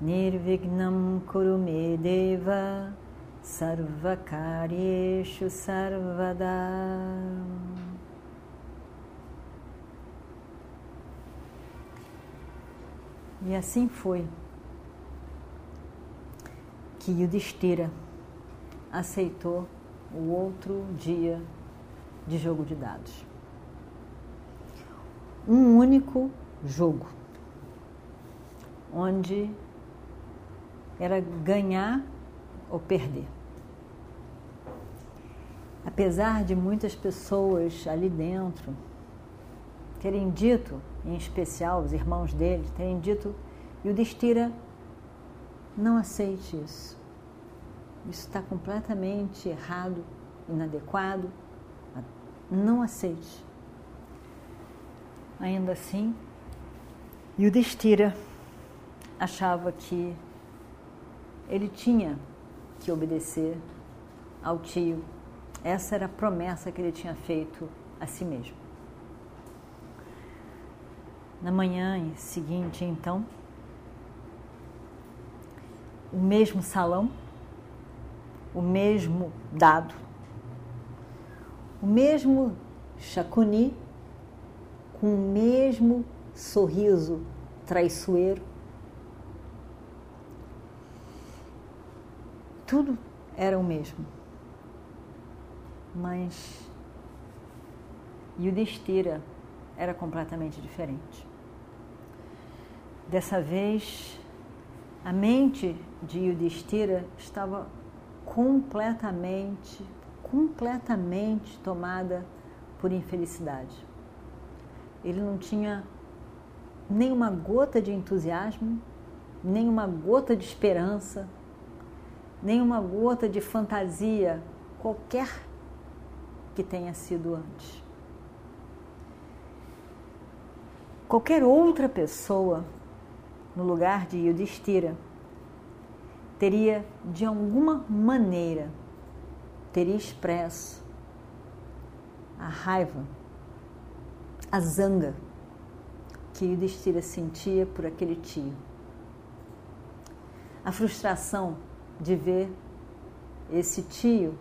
Nirvignam Kurumedeva Sarvakaryeshu Sarvada E assim foi que Yudhishthira aceitou o outro dia de jogo de dados. Um único jogo, onde era ganhar ou perder. Apesar de muitas pessoas ali dentro terem dito, em especial os irmãos dele, terem dito, e o Destira não aceite isso. Isso está completamente errado, inadequado. Não aceite. Ainda assim, e o Destira achava que ele tinha que obedecer ao tio. Essa era a promessa que ele tinha feito a si mesmo. Na manhã seguinte, então, o mesmo salão, o mesmo dado, o mesmo chacuni, com o mesmo sorriso traiçoeiro. Tudo era o mesmo. Mas Yudhishthira era completamente diferente. Dessa vez, a mente de Yudhishthira estava completamente, completamente tomada por infelicidade. Ele não tinha nem uma gota de entusiasmo, nem uma gota de esperança, nem uma gota de fantasia qualquer que tenha sido antes. Qualquer outra pessoa no lugar de Yudhishthira, teria de alguma maneira teria expresso a raiva, a zanga que Yudhishthira sentia por aquele tio. A frustração de ver esse tio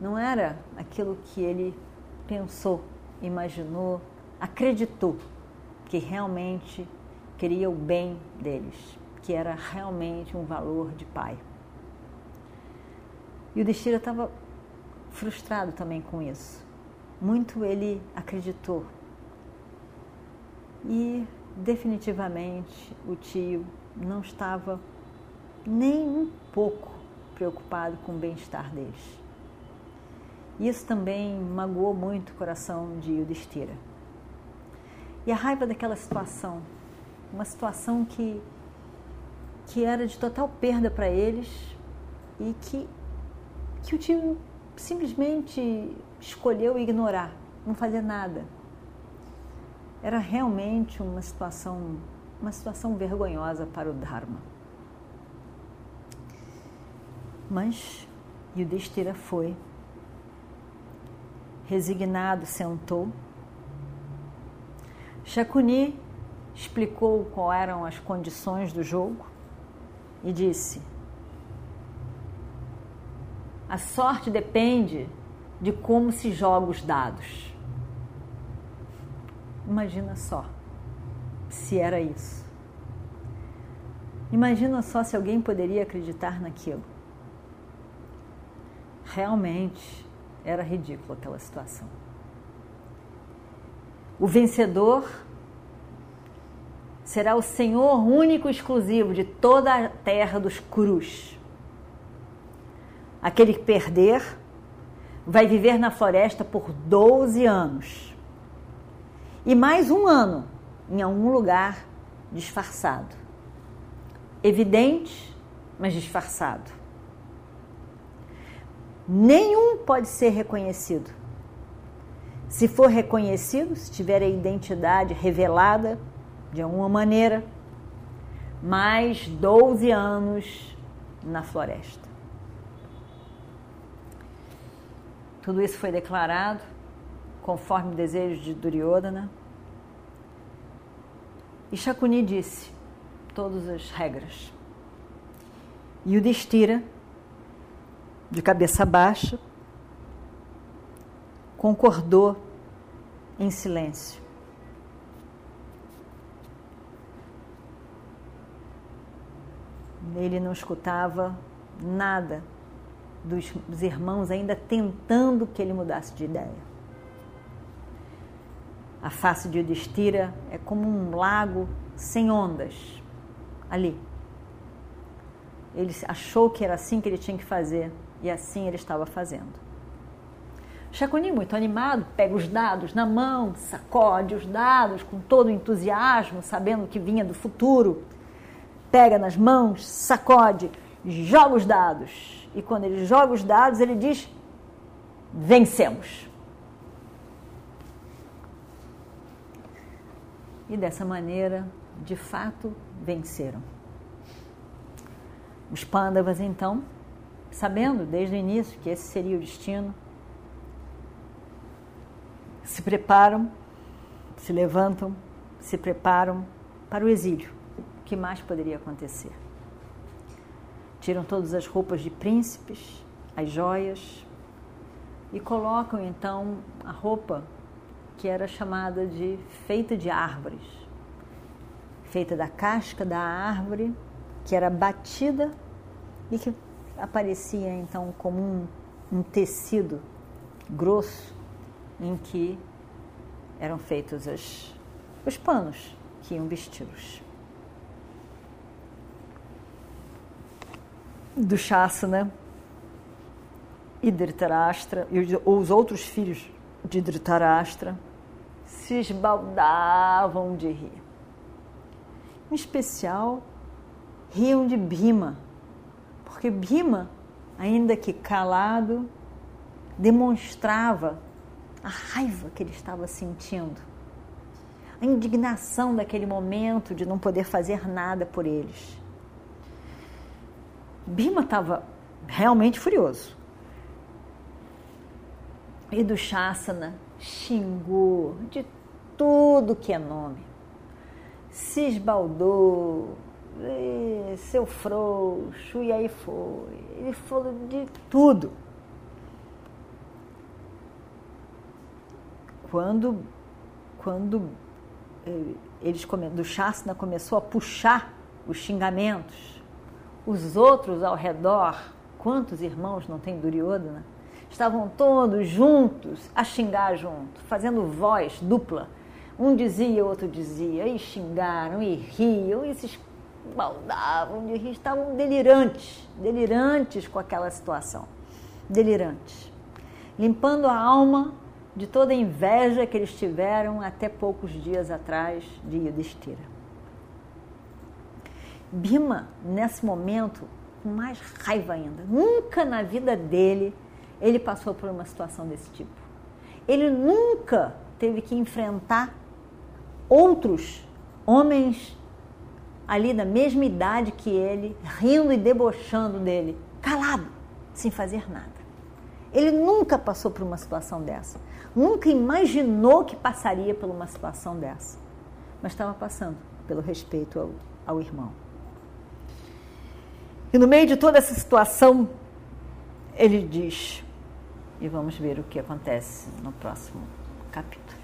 não era aquilo que ele pensou, imaginou, acreditou que realmente queria o bem deles, que era realmente um valor de pai. E o Destira estava frustrado também com isso. Muito ele acreditou. E definitivamente o tio não estava nem um pouco preocupado com o bem-estar deles. Isso também magoou muito o coração de Yudhishthira. E a raiva daquela situação uma situação que, que era de total perda para eles e que, que o time simplesmente escolheu ignorar, não fazer nada. Era realmente uma situação, uma situação vergonhosa para o Dharma. Mas Yudhishthira foi, resignado sentou. Shakuni explicou quais eram as condições do jogo e disse: A sorte depende de como se joga os dados. Imagina só se era isso. Imagina só se alguém poderia acreditar naquilo. Realmente era ridículo aquela situação. O vencedor será o Senhor único e exclusivo de toda a terra dos cruz. Aquele que perder vai viver na floresta por 12 anos. E mais um ano em algum lugar disfarçado. evidente, mas disfarçado. Nenhum pode ser reconhecido. Se for reconhecido, se tiver a identidade revelada de alguma maneira, mais 12 anos na floresta. Tudo isso foi declarado conforme o desejo de Duryodhana. E Shakuni disse todas as regras. E o Destira, de cabeça baixa, concordou em silêncio. Ele não escutava nada dos, irmãos ainda tentando que ele mudasse de ideia. A face de Yudhishthira é como um lago sem ondas ali. Ele achou que era assim que ele tinha que fazer e assim ele estava fazendo. Chaconi, muito animado, pega os dados na mão, sacode os dados com todo entusiasmo, sabendo que vinha do futuro. Pega nas mãos, sacode, joga os dados. E quando ele joga os dados, ele diz: vencemos. E dessa maneira, de fato, venceram. Os Pandavas, então, sabendo desde o início que esse seria o destino, se preparam, se levantam, se preparam para o exílio. O que mais poderia acontecer? Tiram todas as roupas de príncipes, as joias, e colocam então a roupa que era chamada de feita de árvores, feita da casca da árvore, que era batida e que aparecia então como um, um tecido grosso em que eram feitos os, os panos que iam vesti-los. Do Shasana e Dhritarashtra, e os outros filhos de Dhritarashtra, se esbaldavam de rir. Em especial, riam de Bhima, porque Bhima, ainda que calado, demonstrava a raiva que ele estava sentindo, a indignação daquele momento de não poder fazer nada por eles. Bima estava realmente furioso. E do Shasana xingou de tudo que é nome. Se esbaldou, seu frouxo, e aí foi. Ele falou de tudo. quando, quando eh, eles do Shasna começou a puxar os xingamentos, os outros ao redor, quantos irmãos não tem Duryodhana, estavam todos juntos a xingar junto, fazendo voz dupla. Um dizia, outro dizia, e xingaram, e riam, e se esbaldavam de rir, estavam delirantes, delirantes com aquela situação, delirantes, limpando a alma de toda a inveja que eles tiveram até poucos dias atrás de Yudhishthira. Bima, nesse momento, com mais raiva ainda, nunca na vida dele ele passou por uma situação desse tipo. Ele nunca teve que enfrentar outros homens ali da mesma idade que ele, rindo e debochando dele, calado, sem fazer nada. Ele nunca passou por uma situação dessa nunca imaginou que passaria por uma situação dessa, mas estava passando pelo respeito ao, ao irmão. E no meio de toda essa situação, ele diz, e vamos ver o que acontece no próximo capítulo.